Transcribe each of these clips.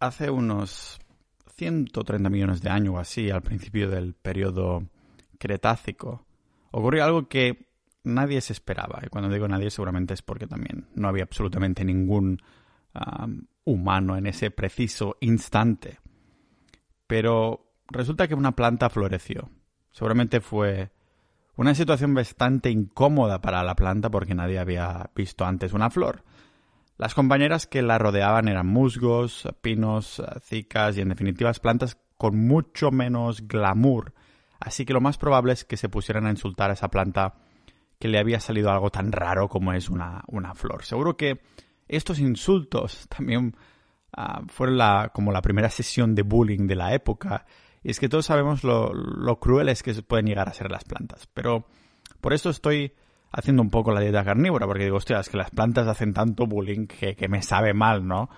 hace unos 130 millones de años o así, al principio del periodo Cretácico, ocurrió algo que nadie se esperaba. Y cuando digo nadie, seguramente es porque también no había absolutamente ningún humano en ese preciso instante. Pero resulta que una planta floreció. Seguramente fue una situación bastante incómoda para la planta porque nadie había visto antes una flor. Las compañeras que la rodeaban eran musgos, pinos, cicas y en definitiva plantas con mucho menos glamour, así que lo más probable es que se pusieran a insultar a esa planta que le había salido algo tan raro como es una, una flor. Seguro que estos insultos también ah, fueron la, como la primera sesión de bullying de la época y es que todos sabemos lo, crueles que pueden llegar a ser las plantas. Pero por esto estoy haciendo un poco la dieta carnívora, porque digo, hostia, es que las plantas hacen tanto bullying que, me sabe mal, ¿no?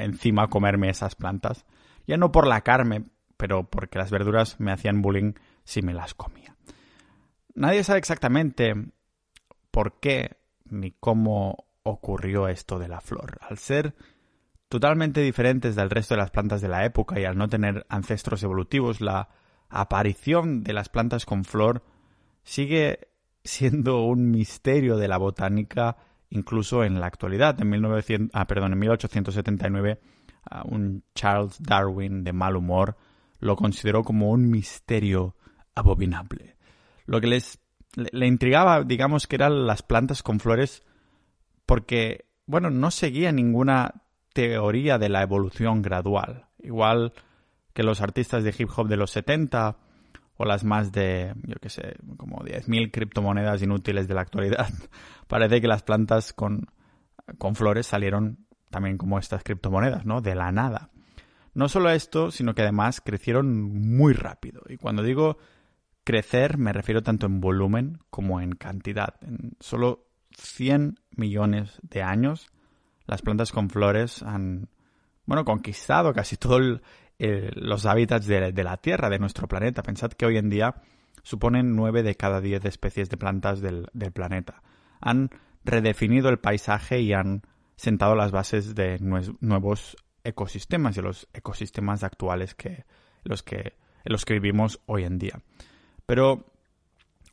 encima comerme esas plantas. Ya no por la carne, pero porque las verduras me hacían bullying si me las comía. Nadie sabe exactamente por qué ni cómo ocurrió esto de la flor. Al ser totalmente diferentes del resto de las plantas de la época y al no tener ancestros evolutivos, la aparición de las plantas con flor sigue siendo un misterio de la botánica incluso en la actualidad. En, 1900, ah, perdón, en 1879 ah, un Charles Darwin de mal humor lo consideró como un misterio abominable. Lo que les le intrigaba, digamos, que eran las plantas con flores porque, bueno, no seguía ninguna teoría de la evolución gradual. Igual que los artistas de hip hop de los 70 o las más de, yo qué sé, como 10.000 criptomonedas inútiles de la actualidad. Parece que las plantas con, con flores salieron también como estas criptomonedas, ¿no? De la nada. No solo esto, sino que además crecieron muy rápido. Y cuando digo crecer, me refiero tanto en volumen como en cantidad. En solo 100 millones de años, las plantas con flores han, bueno, conquistado casi todos los hábitats de, la Tierra, de nuestro planeta. Pensad que hoy en día suponen 9 de cada 10 especies de plantas del, planeta. Han redefinido el paisaje y han sentado las bases de nuevos ecosistemas y los ecosistemas actuales que los que los que vivimos hoy en día. Pero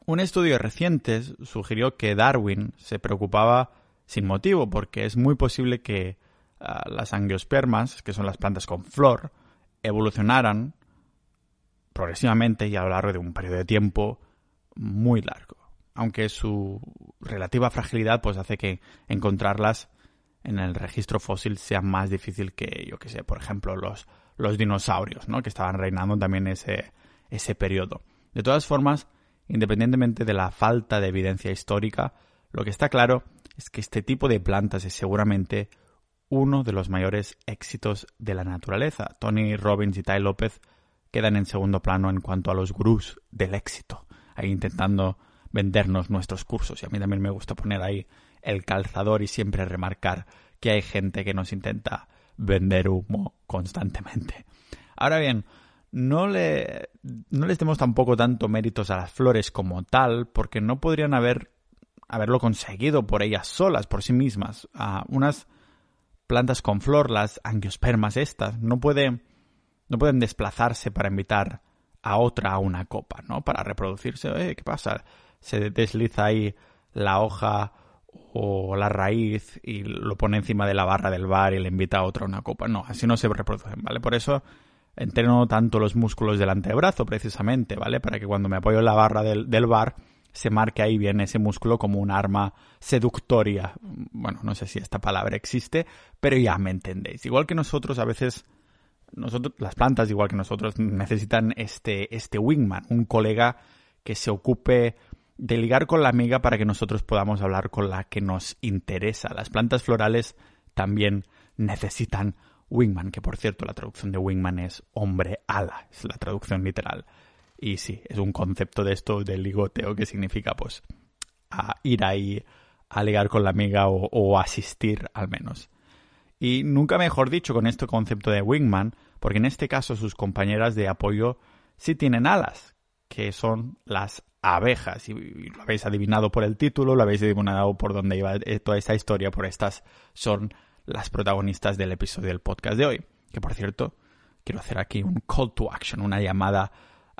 un estudio reciente sugirió que Darwin se preocupaba sin motivo, porque es muy posible que ah, las angiospermas, que son las plantas con flor, evolucionaran progresivamente y a lo largo de un periodo de tiempo muy largo. Aunque su relativa fragilidad pues hace que encontrarlas en el registro fósil sea más difícil que, yo que sé, por ejemplo, los, los dinosaurios, ¿no? Que estaban reinando también ese, ese periodo. De todas formas, independientemente de la falta de evidencia histórica, lo que está claro es que este tipo de plantas es seguramente uno de los mayores éxitos de la naturaleza. Tony Robbins y Ty López quedan en segundo plano en cuanto a los gurús del éxito, ahí intentando vendernos nuestros cursos. Y a mí también me gusta poner ahí el calzador y siempre remarcar que hay gente que nos intenta vender humo constantemente. Ahora bien, no, le, no les demos tampoco tanto méritos a las flores como tal, porque no podrían haber haberlo conseguido por ellas solas, por sí mismas. unas plantas con flor, las angiospermas estas, no, puede, no pueden desplazarse para invitar a otra a una copa, ¿no? Para reproducirse. Eh, ¿Qué pasa? Se desliza ahí la hoja o la raíz y lo pone encima de la barra del bar y le invita a otra a una copa. No, así no se reproducen, ¿vale? Por eso entreno tanto los músculos del antebrazo, precisamente, ¿vale? Para que cuando me apoyo en la barra del, del bar se marque ahí bien ese músculo como un arma seductoria. Bueno, no sé si esta palabra existe, pero ya me entendéis. Igual que nosotros a veces, nosotros, las plantas, igual que nosotros, necesitan este, este wingman, un colega que se ocupe de ligar con la amiga para que nosotros podamos hablar con la que nos interesa. Las plantas florales también necesitan wingman, que por cierto la traducción de wingman es hombre ala, es la traducción literal. Y sí, es un concepto de esto del ligoteo que significa pues ir ahí a ligar con la amiga o, asistir al menos. Y nunca mejor dicho con este concepto de wingman, porque en este caso sus compañeras de apoyo sí tienen alas, que son las abejas. Y lo habéis adivinado por el título, lo habéis adivinado por dónde iba toda esta historia, por estas son las protagonistas del episodio del podcast de hoy. que por cierto, quiero hacer aquí un call to action, una llamada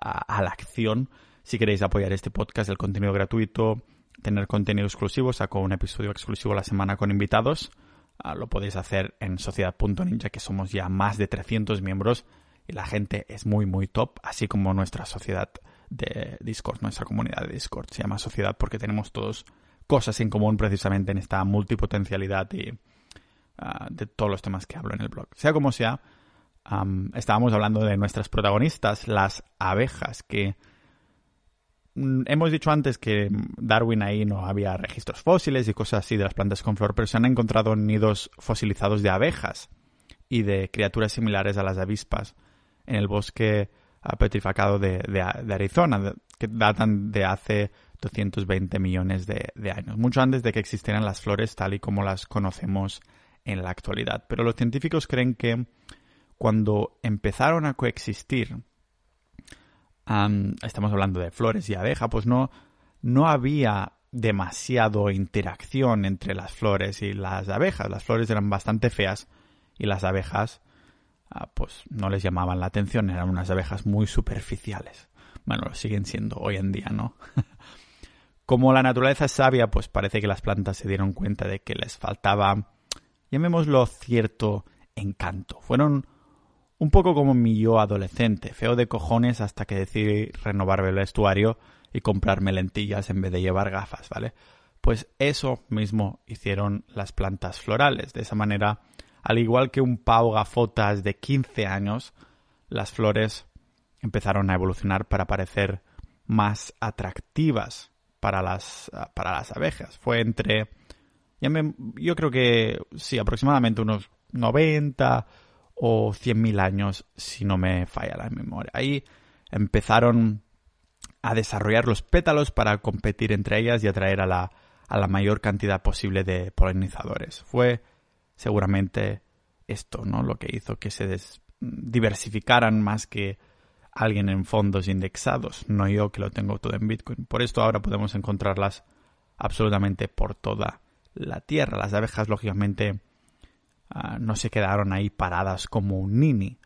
a, la acción. Si queréis apoyar este podcast, el contenido gratuito, tener contenido exclusivo, saco un episodio exclusivo a la semana con invitados. Ah, lo podéis hacer en sociedad.ninja, que somos ya más de 300 miembros y la gente es muy, muy top, así como nuestra sociedad de Discord, nuestra comunidad de Discord. Se llama sociedad porque tenemos todos cosas en común precisamente en esta multipotencialidad y ah, de todos los temas que hablo en el blog. Sea como sea, estábamos hablando de nuestras protagonistas, las abejas, que mm, hemos dicho antes que Darwin ahí no había registros fósiles y cosas así de las plantas con flor, pero se han encontrado nidos fosilizados de abejas y de criaturas similares a las avispas en el bosque ah, petrificado de, Arizona, que datan de hace 220 millones de, de, años, mucho antes de que existieran las flores tal y como las conocemos en la actualidad. Pero los científicos creen que cuando empezaron a coexistir, estamos hablando de flores y abeja, pues no, no había demasiado interacción entre las flores y las abejas. Las flores eran bastante feas y las abejas ah, pues no les llamaban la atención, eran unas abejas muy superficiales. Bueno, lo siguen siendo hoy en día, ¿no? Como la naturaleza es sabia, pues parece que las plantas se dieron cuenta de que les faltaba, llamémoslo cierto encanto. Fueron un poco como mi yo adolescente, feo de cojones hasta que decidí renovar el vestuario y comprarme lentillas en vez de llevar gafas, ¿vale? Pues eso mismo hicieron las plantas florales. De esa manera, al igual que un pavo gafotas de 15 años, las flores empezaron a evolucionar para parecer más atractivas para las, para las abejas. Fue entre, yo creo que sí, aproximadamente unos 90 o 100.000 años, si no me falla la memoria. Ahí empezaron a desarrollar los pétalos para competir entre ellas y atraer a la, a la mayor cantidad posible de polinizadores. Fue seguramente esto, ¿no? Lo que hizo que se diversificaran más que alguien en fondos indexados, no yo que lo tengo todo en Bitcoin. Por esto ahora podemos encontrarlas absolutamente por toda la Tierra. Las abejas, lógicamente, Ah, no se quedaron ahí paradas como un nini.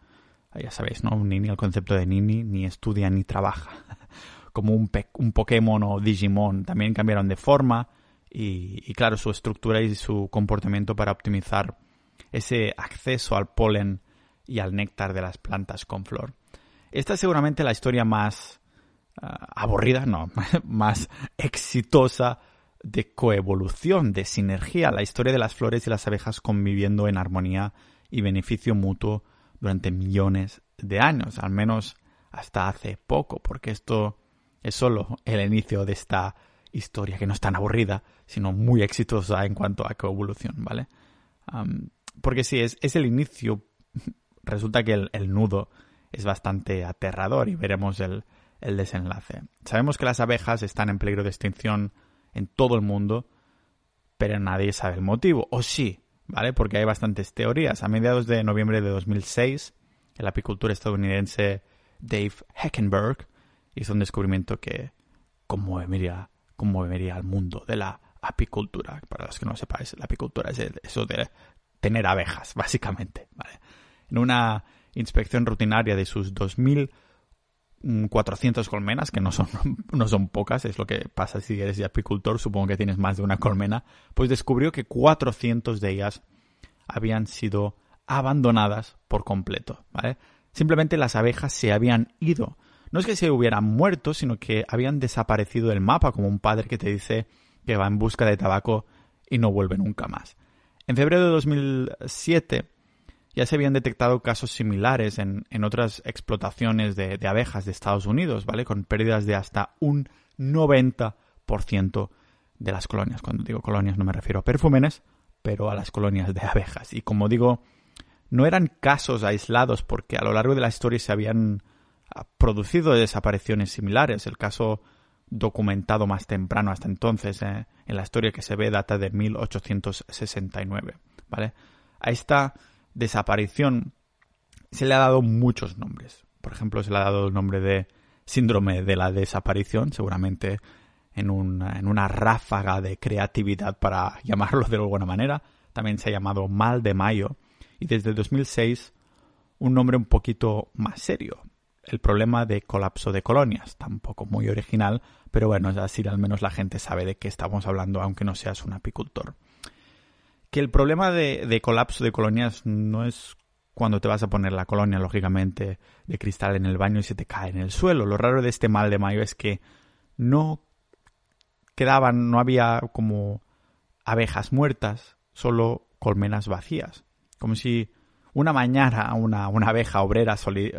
Ah, ya sabéis, ¿no? Un nini, el concepto de nini, ni estudia ni trabaja. como un, un Pokémon o Digimon. También cambiaron de forma y, claro, su estructura y su comportamiento para optimizar ese acceso al polen y al néctar de las plantas con flor. Esta es seguramente la historia más ah, aburrida, no, más exitosa de coevolución, de sinergia, la historia de las flores y las abejas conviviendo en armonía y beneficio mutuo durante millones de años, al menos hasta hace poco, porque esto es solo el inicio de esta historia que no es tan aburrida, sino muy exitosa en cuanto a coevolución, ¿vale? porque si es, es, el inicio, resulta que el, el, nudo es bastante aterrador y veremos el, el desenlace. Sabemos que las abejas están en peligro de extinción en todo el mundo, pero nadie sabe el motivo. O sí, ¿vale? Porque hay bastantes teorías. A mediados de noviembre de 2006, el apicultor estadounidense Dave Heckenberg hizo un descubrimiento que conmovería, conmovería al mundo de la apicultura. Para los que no sepáis, la apicultura es eso de tener abejas, básicamente, ¿vale? En una inspección rutinaria de sus 2000 400 colmenas, que no son, no son pocas, es lo que pasa si eres apicultor, supongo que tienes más de una colmena, pues descubrió que 400 de ellas habían sido abandonadas por completo. Simplemente las abejas se habían ido. No es que se hubieran muerto, sino que habían desaparecido del mapa, como un padre que te dice que va en busca de tabaco y no vuelve nunca más. En febrero de 2007, ya se habían detectado casos similares en, otras explotaciones de, abejas de Estados Unidos, ¿vale? Con pérdidas de hasta un 90% de las colonias. Cuando digo colonias no me refiero a perfúmenes, pero a las colonias de abejas. Y como digo, no eran casos aislados porque a lo largo de la historia se habían ah, producido desapariciones similares. El caso documentado más temprano hasta entonces eh, en la historia que se ve data de 1869, ¿vale? A esta desaparición se le ha dado muchos nombres. Por ejemplo, se le ha dado el nombre de síndrome de la desaparición, seguramente en una, en una ráfaga de creatividad para llamarlo de alguna manera. También se ha llamado mal de mayo. Y desde 2006 un nombre un poquito más serio. El problema de colapso de colonias. Tampoco muy original, pero bueno, así al menos la gente sabe de qué estamos hablando, aunque no seas un apicultor. Que el problema de, colapso de colonias no es cuando te vas a poner la colonia, lógicamente, de cristal en el baño y se te cae en el suelo. Lo raro de este mal de mayo es que no quedaban, no había como abejas muertas, solo colmenas vacías. Como si una mañana una, una abeja obrera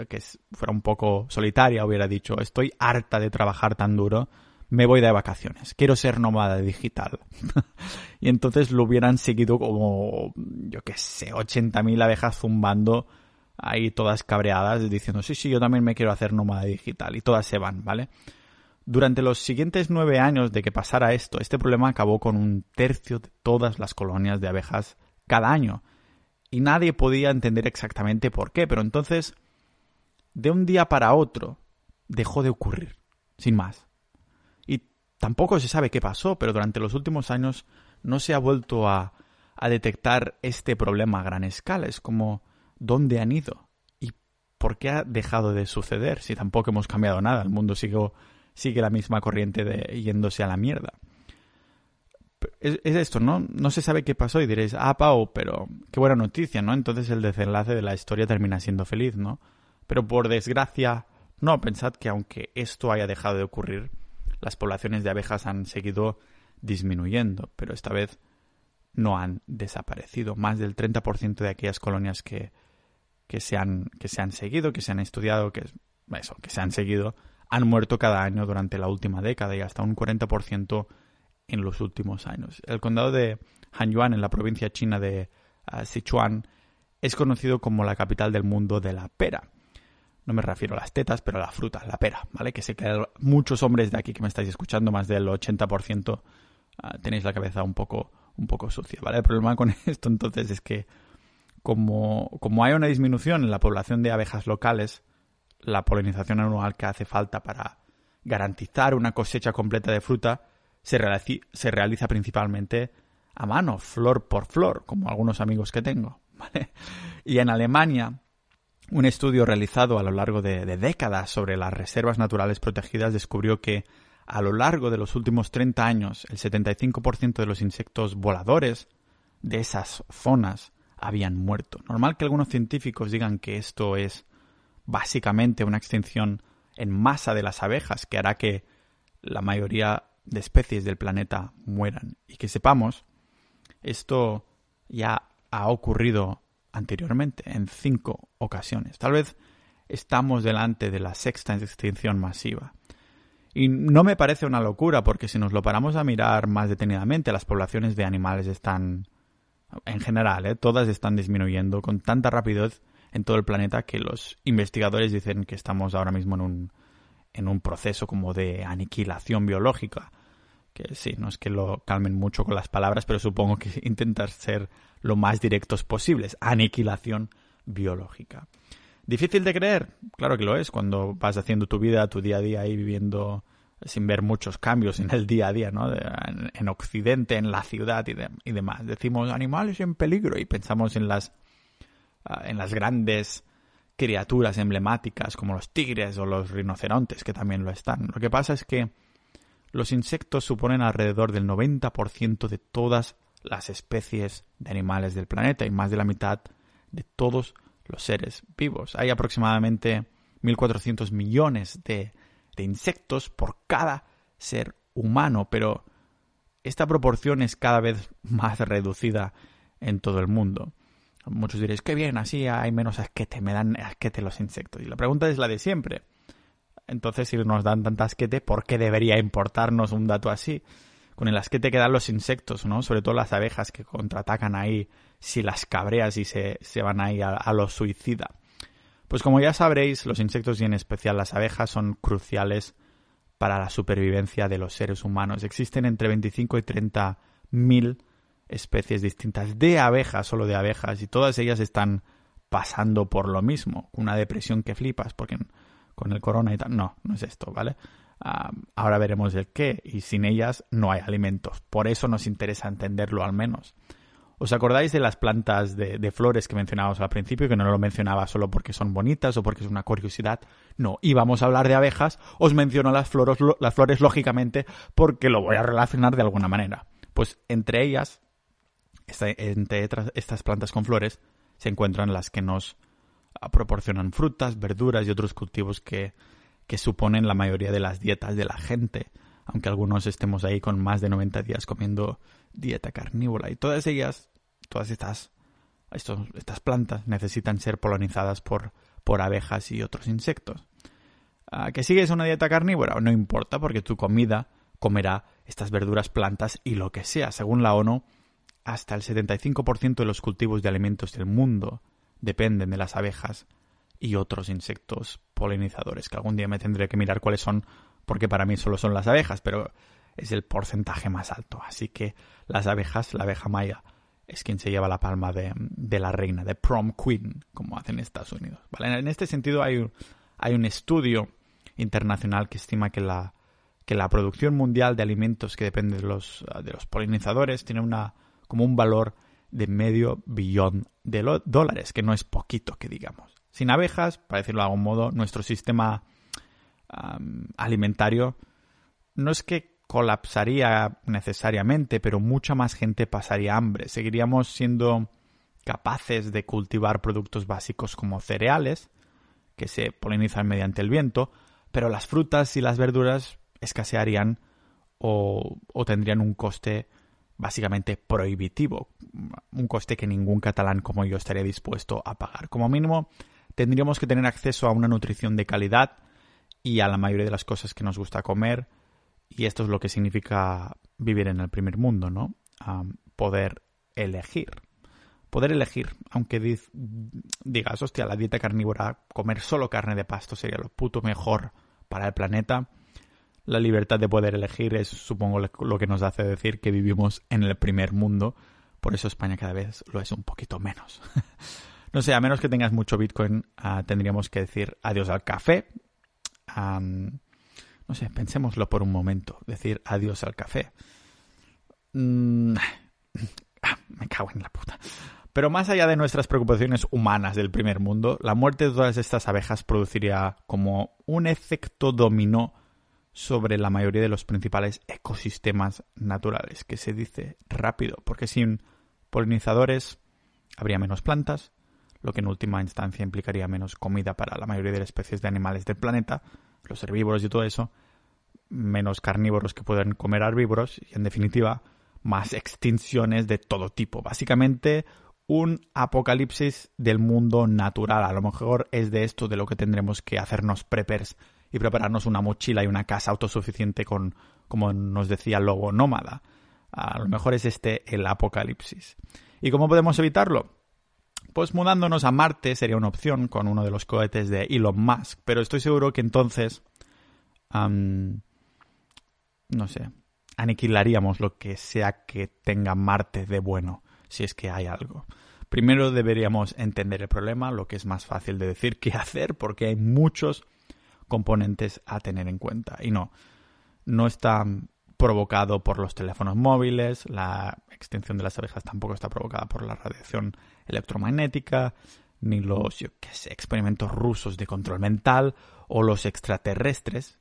que fuera un poco solitaria hubiera dicho estoy harta de trabajar tan duro, me voy de vacaciones, quiero ser nómada digital. y entonces lo hubieran seguido como, yo qué sé, 80.000 abejas zumbando ahí todas cabreadas diciendo sí, sí, yo también me quiero hacer nómada digital y todas se van, ¿vale? Durante los siguientes nueve años de que pasara esto, este problema acabó con un tercio de todas las colonias de abejas cada año. Y nadie podía entender exactamente por qué, pero entonces, de un día para otro, dejó de ocurrir, sin más. Tampoco se sabe qué pasó, pero durante los últimos años no se ha vuelto a, a detectar este problema a gran escala. Es como, ¿dónde han ido? ¿Y por qué ha dejado de suceder si tampoco hemos cambiado nada? El mundo sigue sigue la misma corriente de yéndose a la mierda. Es, esto, ¿no? No se sabe qué pasó y diréis, ah, Pau, pero qué buena noticia, ¿no? Entonces el desenlace de la historia termina siendo feliz, ¿no? Pero por desgracia, no, pensad que aunque esto haya dejado de ocurrir, las poblaciones de abejas han seguido disminuyendo, pero esta vez no han desaparecido. Más del 30% de aquellas colonias que, que, se han, que se han seguido, que se han estudiado, que, eso, que se han seguido, han muerto cada año durante la última década y hasta un 40% en los últimos años. El condado de Hanyuan, en la provincia china de ah, Sichuan, es conocido como la capital del mundo de la pera. No me refiero a las tetas, pero a la fruta, la pera, ¿vale? Que sé que muchos hombres de aquí que me estáis escuchando, más del 80%, ah, tenéis la cabeza un poco, un poco sucia, ¿vale? El problema con esto entonces es que como, como hay una disminución en la población de abejas locales, la polinización anual que hace falta para garantizar una cosecha completa de fruta se, realiza, principalmente a mano, flor por flor, como algunos amigos que tengo. Y en Alemania, un estudio realizado a lo largo de, décadas sobre las reservas naturales protegidas descubrió que a lo largo de los últimos 30 años el 75% de los insectos voladores de esas zonas habían muerto. Normal que algunos científicos digan que esto es básicamente una extinción en masa de las abejas que hará que la mayoría de especies del planeta mueran. Y que sepamos, esto ya ha ocurrido anteriormente en cinco ocasiones. Tal vez estamos delante de la sexta extinción masiva. Y no me parece una locura porque si nos lo paramos a mirar más detenidamente, las poblaciones de animales están, en general, ¿eh? todas están disminuyendo con tanta rapidez en todo el planeta que los investigadores dicen que estamos ahora mismo en un, en un proceso como de aniquilación biológica. Que sí, no es que lo calmen mucho con las palabras, pero supongo que intentar ser lo más directos posibles. Aniquilación biológica. ¿Difícil de creer? Claro que lo es, cuando vas haciendo tu vida, tu día a día ahí viviendo sin ver muchos cambios en el día a día, ¿no? en, Occidente, en la ciudad y, demás. Decimos animales en peligro y pensamos en las Ah, en las grandes criaturas emblemáticas como los tigres o los rinocerontes, que también lo están. Lo que pasa es que los insectos suponen alrededor del 90% de todas las especies de animales del planeta y más de la mitad de todos los seres vivos. Hay aproximadamente 1.400 millones de, insectos por cada ser humano, pero esta proporción es cada vez más reducida en todo el mundo. Muchos diréis, qué bien, así hay menos asquete, me dan asquete los insectos. Y la pregunta es la de siempre. Entonces, si nos dan tanta asquete, ¿por qué debería importarnos un dato así? Con el asquete que dan los insectos, ¿no? Sobre todo las abejas que contraatacan ahí, si las cabreas y se, se van ahí a, a lo suicida. Pues como ya sabréis, los insectos y en especial las abejas son cruciales para la supervivencia de los seres humanos. Existen entre 25 y 30 mil especies distintas de abejas, solo de abejas, y todas ellas están pasando por lo mismo, una depresión que flipas, porque con el corona y tal, no, no es esto, ¿vale? Ah, ahora veremos el qué, y sin ellas no hay alimentos, por eso nos interesa entenderlo al menos. ¿Os acordáis de las plantas de, flores que mencionábamos al principio, que no lo mencionaba solo porque son bonitas o porque es una curiosidad? No, íbamos a hablar de abejas, os menciono las, las flores lógicamente porque lo voy a relacionar de alguna manera. Pues entre ellas, entre estas plantas con flores, se encuentran las que nos proporcionan frutas, verduras y otros cultivos que, que suponen la mayoría de las dietas de la gente, aunque algunos estemos ahí con más de 90 días comiendo dieta carnívora. Y todas ellas, todas estas, estas plantas necesitan ser polinizadas por, por abejas y otros insectos. ¿A ¿Que sigues una dieta carnívora? No importa, porque tu comida comerá estas verduras, plantas y lo que sea. Según la ONU, hasta el 75% de los cultivos de alimentos del mundo dependen de las abejas y otros insectos polinizadores, que algún día me tendré que mirar cuáles son, porque para mí solo son las abejas, pero es el porcentaje más alto. Así que las abejas, la abeja maya, es quien se lleva la palma de, la reina, de prom queen, como hacen en Estados Unidos. En este sentido hay hay un estudio internacional que estima que la, que la producción mundial de alimentos que depende de los, de los polinizadores tiene una, como un valor de medio billón de dólares, que no es poquito que digamos. Sin abejas, para decirlo de algún modo, nuestro sistema alimentario no es que colapsaría necesariamente, pero mucha más gente pasaría hambre. Seguiríamos siendo capaces de cultivar productos básicos como cereales, que se polinizan mediante el viento, pero las frutas y las verduras escasearían o, o tendrían un coste básicamente prohibitivo, un coste que ningún catalán como yo estaría dispuesto a pagar. Como mínimo, tendríamos que tener acceso a una nutrición de calidad y a la mayoría de las cosas que nos gusta comer, y esto es lo que significa vivir en el primer mundo, ¿no? poder elegir. Poder elegir, aunque digas, hostia, la dieta carnívora, comer solo carne de pasto sería lo puto mejor para el planeta la libertad de poder elegir es, supongo, lo que nos hace decir que vivimos en el primer mundo. Por eso España cada vez lo es un poquito menos. no sé, a menos que tengas mucho Bitcoin, ah, tendríamos que decir adiós al café. no sé, pensémoslo por un momento. Decir adiós al café. Mm, ah, me cago en la puta. Pero más allá de nuestras preocupaciones humanas del primer mundo, la muerte de todas estas abejas produciría como un efecto dominó sobre la mayoría de los principales ecosistemas naturales, que se dice rápido, porque sin polinizadores habría menos plantas, lo que en última instancia implicaría menos comida para la mayoría de las especies de animales del planeta, los herbívoros y todo eso, menos carnívoros que pueden comer herbívoros y en definitiva más extinciones de todo tipo. Básicamente un apocalipsis del mundo natural. A lo mejor es de esto de lo que tendremos que hacernos preppers y prepararnos una mochila y una casa autosuficiente con, como nos decía lobo nómada. A lo mejor es este el apocalipsis. ¿Y cómo podemos evitarlo? Pues mudándonos a Marte sería una opción con uno de los cohetes de Elon Musk, pero estoy seguro que entonces, no sé, aniquilaríamos lo que sea que tenga Marte de bueno, si es que hay algo. Primero deberíamos entender el problema, lo que es más fácil de decir que hacer, porque hay muchos componentes a tener en cuenta. Y no, no está provocado por los teléfonos móviles, la extinción de las abejas tampoco está provocada por la radiación electromagnética, ni los, yo qué sé, experimentos rusos de control mental o los extraterrestres,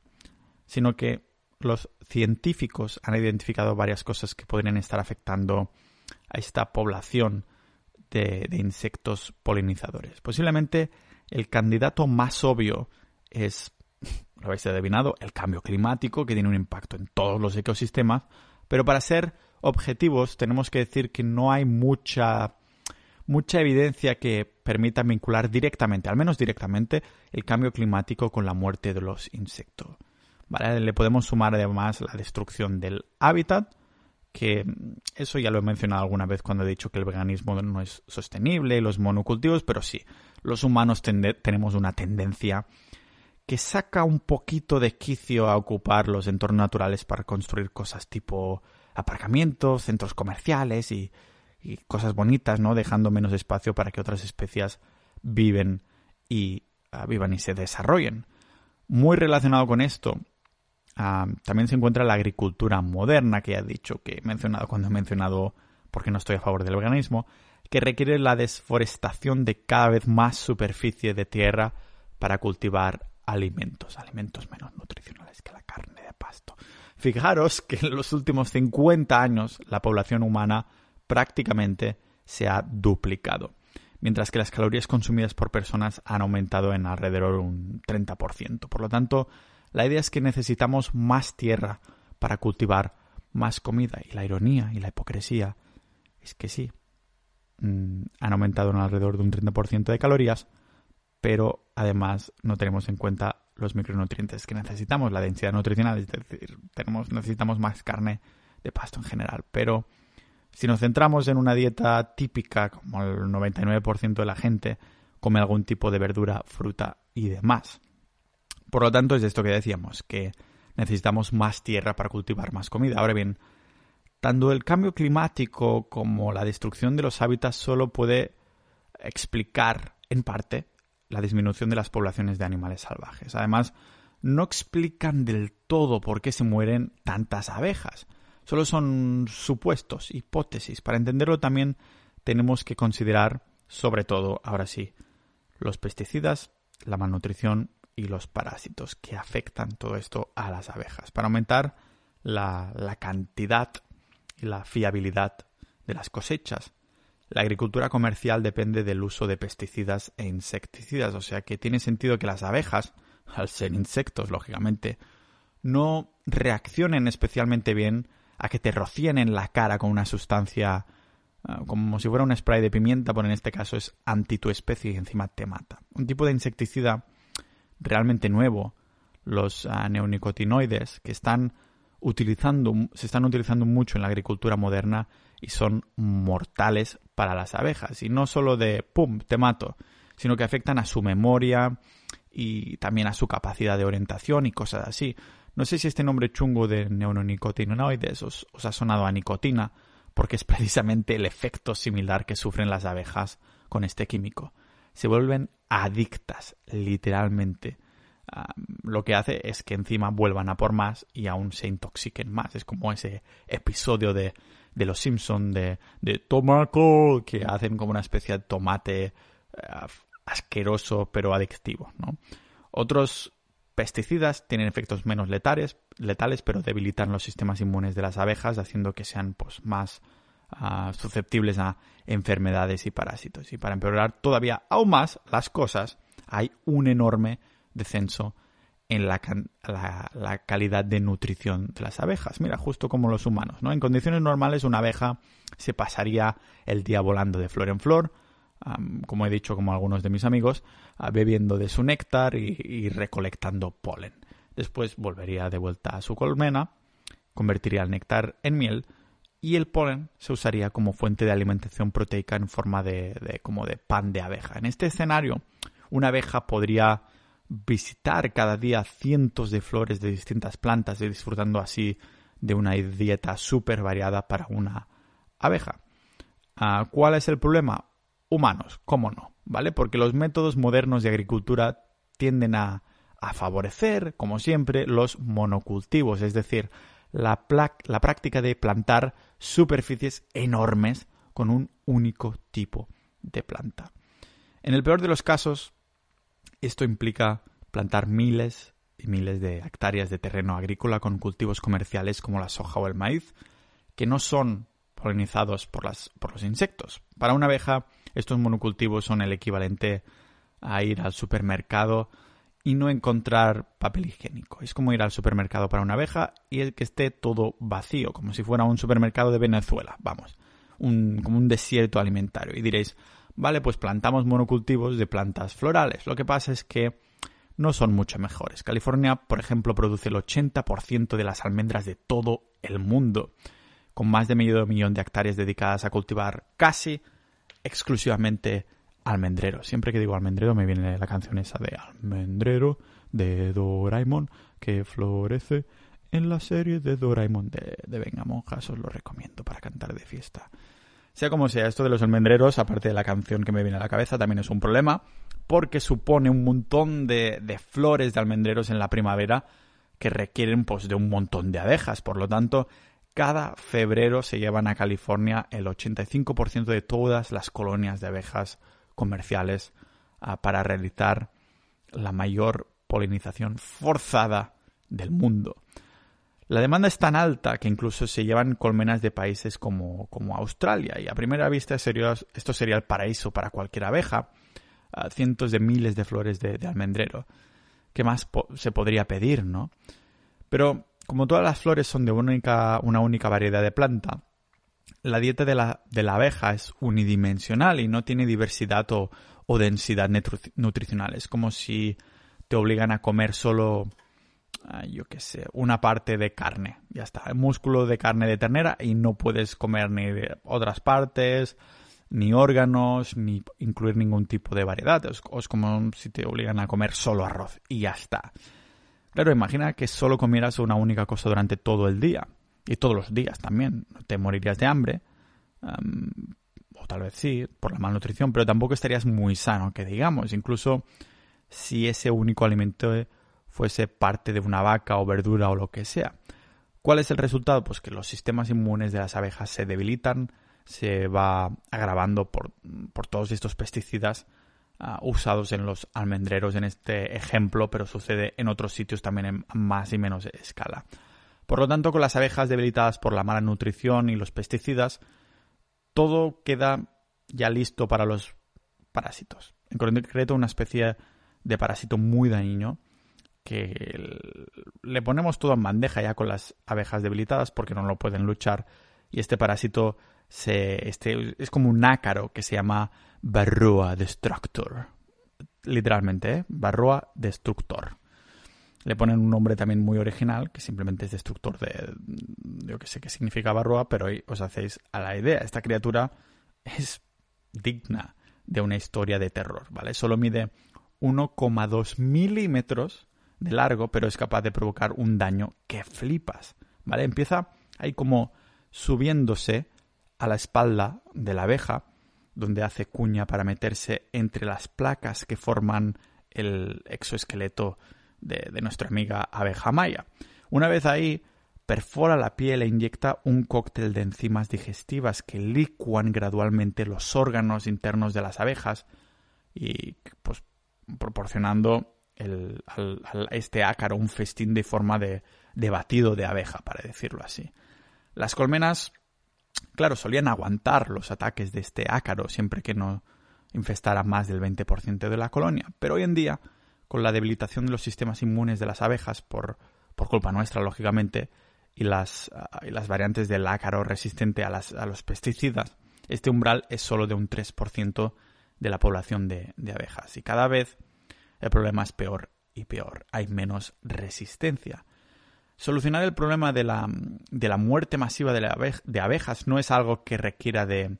sino que los científicos han identificado varias cosas que podrían estar afectando a esta población de, de insectos polinizadores. Posiblemente el candidato más obvio es lo habéis adivinado, el cambio climático, que tiene un impacto en todos los ecosistemas, pero para ser objetivos tenemos que decir que no hay mucha mucha evidencia que permita vincular directamente, al menos directamente, el cambio climático con la muerte de los insectos. Le podemos sumar además la destrucción del hábitat, que eso ya lo he mencionado alguna vez cuando he dicho que el veganismo no es sostenible, los monocultivos, pero sí, los humanos tenemos una tendencia que saca un poquito de quicio a ocupar los entornos naturales para construir cosas tipo aparcamientos, centros comerciales y, cosas bonitas, ¿no? Dejando menos espacio para que otras especies viven y ah, vivan y se desarrollen. Muy relacionado con esto, ah, también se encuentra la agricultura moderna que he dicho que he mencionado cuando he mencionado porque no estoy a favor del veganismo, que requiere la desforestación de cada vez más superficie de tierra para cultivar alimentos, alimentos menos nutricionales que la carne de pasto. Fijaros que en los últimos 50 años la población humana prácticamente se ha duplicado, mientras que las calorías consumidas por personas han aumentado en alrededor un 30%. Por lo tanto, la idea es que necesitamos más tierra para cultivar más comida. Y la ironía y la hipocresía es que sí, mm, han aumentado en alrededor de un 30% de calorías, pero además no tenemos en cuenta los micronutrientes que necesitamos, la densidad nutricional, es decir, tenemos, necesitamos más carne de pasto en general. Pero si nos centramos en una dieta típica, como el 99% de la gente come algún tipo de verdura, fruta y demás. Por lo tanto, es esto que decíamos, que necesitamos más tierra para cultivar más comida. Ahora bien, tanto el cambio climático como la destrucción de los hábitats solo puede explicar, en parte, la disminución de las poblaciones de animales salvajes. Además, no explican del todo por qué se mueren tantas abejas. Solo son supuestos, hipótesis. Para entenderlo también tenemos que considerar, sobre todo, ahora sí, los pesticidas, la malnutrición y los parásitos que afectan todo esto a las abejas. Para aumentar la, la cantidad y la fiabilidad de las cosechas, la agricultura comercial depende del uso de pesticidas e insecticidas, o sea que tiene sentido que las abejas, al ser insectos, lógicamente, no reaccionen especialmente bien a que te rocíen en la cara con una sustancia ah, como si fuera un spray de pimienta, pero en este caso es anti tu especie y encima te mata. Un tipo de insecticida realmente nuevo, los ah, neonicotinoides, que están utilizando, se están utilizando mucho en la agricultura moderna y son mortales para las abejas. Y no solo de ¡pum! te mato, sino que afectan a su memoria y también a su capacidad de orientación y cosas así. No sé si este nombre chungo de neonicotinoides os, os ha sonado a nicotina, porque es precisamente el efecto similar que sufren las abejas con este químico. Se vuelven adictas, literalmente, lo que hace es que encima vuelvan a por más y aún se intoxiquen más. Es como ese episodio de, de Los Simpson de, de Tomaco que hacen como una especie de tomate eh, asqueroso pero adictivo. ¿no? Otros pesticidas tienen efectos menos letales, letales, pero debilitan los sistemas inmunes de las abejas, haciendo que sean pues, más ah, susceptibles a enfermedades y parásitos. Y para empeorar todavía aún más las cosas, hay un enorme descenso en la, calidad de nutrición de las abejas. Mira, justo como los humanos, ¿no? En condiciones normales una abeja se pasaría el día volando de flor en flor, como he dicho, como algunos de mis amigos, bebiendo de su néctar y, recolectando polen. Después volvería de vuelta a su colmena, convertiría el néctar en miel y el polen se usaría como fuente de alimentación proteica en forma de como de pan de abeja. En este escenario, una abeja podría visitar cada día cientos de flores de distintas plantas y disfrutando así de una dieta súper variada para una abeja. Ah, ¿Cuál es el problema? Humanos, cómo no, ¿vale? Porque los métodos modernos de agricultura tienden a, favorecer, como siempre, los monocultivos, es decir, la práctica de plantar superficies enormes con un único tipo de planta. En el peor de los casos, esto implica plantar miles y miles de hectáreas de terreno agrícola con cultivos comerciales como la soja o el maíz, que no son polinizados por, las, por los insectos. Para una abeja, estos monocultivos son el equivalente a ir al supermercado y no encontrar papel higiénico. Es como ir al supermercado para una abeja y el que esté todo vacío, como si fuera un supermercado de Venezuela, vamos, un, como un desierto alimentario. Y diréis, Vale, pues plantamos monocultivos de plantas florales. Lo que pasa es que no son mucho mejores. California, por ejemplo, produce el 80% de las almendras de todo el mundo, con más de medio millón de hectáreas dedicadas a cultivar casi exclusivamente almendrero. Siempre que digo almendrero me viene la canción esa de almendrero de Doraemon que florece en la serie de Doraemon de, de Venga Monjas. Os lo recomiendo para cantar de fiesta. Sea como sea, esto de los almendreros, aparte de la canción que me viene a la cabeza, también es un problema, porque supone un montón de, flores de almendreros en la primavera que requieren pues de un montón de abejas. Por lo tanto, cada febrero se llevan a California el 85% de todas las colonias de abejas comerciales ah, para realizar la mayor polinización forzada del mundo. La demanda es tan alta que incluso se llevan colmenas de países como, como Australia y a primera vista esto sería el paraíso para cualquier abeja, cientos de miles de flores de, almendrero. ¿Qué más se podría pedir, no? Pero como todas las flores son de única, una única variedad de planta, la dieta de la, de la, abeja es unidimensional y no tiene diversidad o, o densidad nutricional. Es como si te obligan a comer solo yo qué sé, una parte de carne. Ya está, músculo de carne de ternera y no puedes comer ni de otras partes, ni órganos, ni incluir ningún tipo de variedad. Es como si te obligan a comer solo arroz y ya está. Claro, imagina que solo comieras una única cosa durante todo el día. Y todos los días también. Te morirías de hambre. o tal vez sí, por la malnutrición, pero tampoco estarías muy sano, que digamos. Incluso si ese único alimento fuese parte de una vaca o verdura o lo que sea. ¿Cuál es el resultado? Pues que los sistemas inmunes de las abejas se debilitan, se va agravando por, todos estos pesticidas ah, usados en los almendreros en este ejemplo, pero sucede en otros sitios también en más y menos escala. Por lo tanto, con las abejas debilitadas por la mala nutrición y los pesticidas, todo queda ya listo para los parásitos. En concreto, una especie de parásito muy dañino que le ponemos todo en bandeja ya con las abejas debilitadas porque no lo pueden luchar y este parásito este, es como un ácaro que se llama Varroa Destructor. Literalmente, ¿eh? Varroa Destructor. Le ponen un nombre también muy original, que simplemente es destructor de... Yo que sé qué significa Varroa, pero hoy os hacéis a la idea. Esta criatura es digna de una historia de terror, ¿vale? Solo mide 1,2 milímetros de largo, pero es capaz de provocar un daño que flipas, ¿vale? Empieza ahí como subiéndose a la espalda de la abeja, donde hace cuña para meterse entre las placas que forman el exoesqueleto de, de nuestra amiga abeja maya. Una vez ahí, perfora la piel e inyecta un cóctel de enzimas digestivas que licuan gradualmente los órganos internos de las abejas y pues proporcionando el, este ácaro un festín de forma de, de batido de abeja, para decirlo así. Las colmenas, claro, solían aguantar los ataques de este ácaro siempre que no infestara más del 20% de la colonia, pero hoy en día, con la debilitación de los sistemas inmunes de las abejas por, por culpa nuestra, lógicamente, y las, y las variantes del ácaro resistente a, las, a los pesticidas, este umbral es solo de un 3% de la población de, de abejas. Y cada vez el problema es peor y peor. Hay menos resistencia. Solucionar el problema de la, de la muerte masiva de, abejas no es algo que requiera de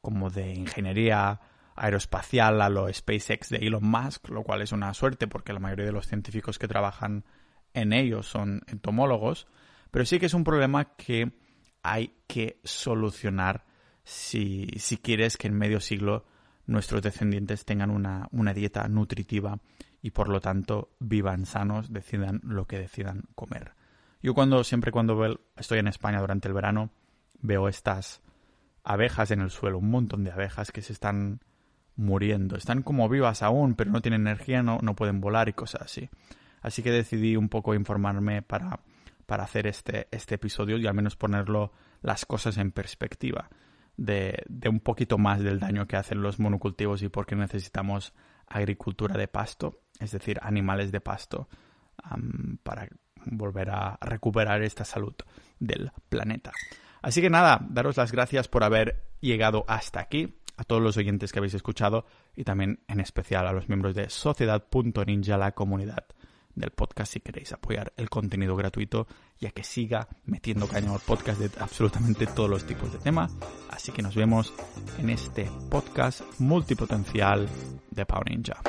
como de ingeniería aeroespacial a lo SpaceX de Elon Musk, lo cual es una suerte porque la mayoría de los científicos que trabajan en ello son entomólogos, pero sí que es un problema que hay que solucionar si, si quieres que en medio siglo nuestros descendientes tengan una, dieta nutritiva y por lo tanto vivan sanos, decidan lo que decidan comer. Yo cuando siempre cuando estoy en España durante el verano veo estas abejas en el suelo, un montón de abejas que se están muriendo, están como vivas aún, pero no tienen energía, no, no pueden volar y cosas así. Así que decidí un poco informarme para, para hacer este, este episodio y al menos ponerlo las cosas en perspectiva de, un poquito más del daño que hacen los monocultivos y por qué necesitamos agricultura de pasto, es decir, animales de pasto, para volver a recuperar esta salud del planeta. Así que nada, daros las gracias por haber llegado hasta aquí, a todos los oyentes que habéis escuchado y también en especial a los miembros de Sociedad.ninja, la comunidad del podcast si queréis apoyar el contenido gratuito, ya que siga metiendo caña al podcast de absolutamente todos los tipos de temas. Así que nos vemos en este podcast multipotencial de Power Ninja.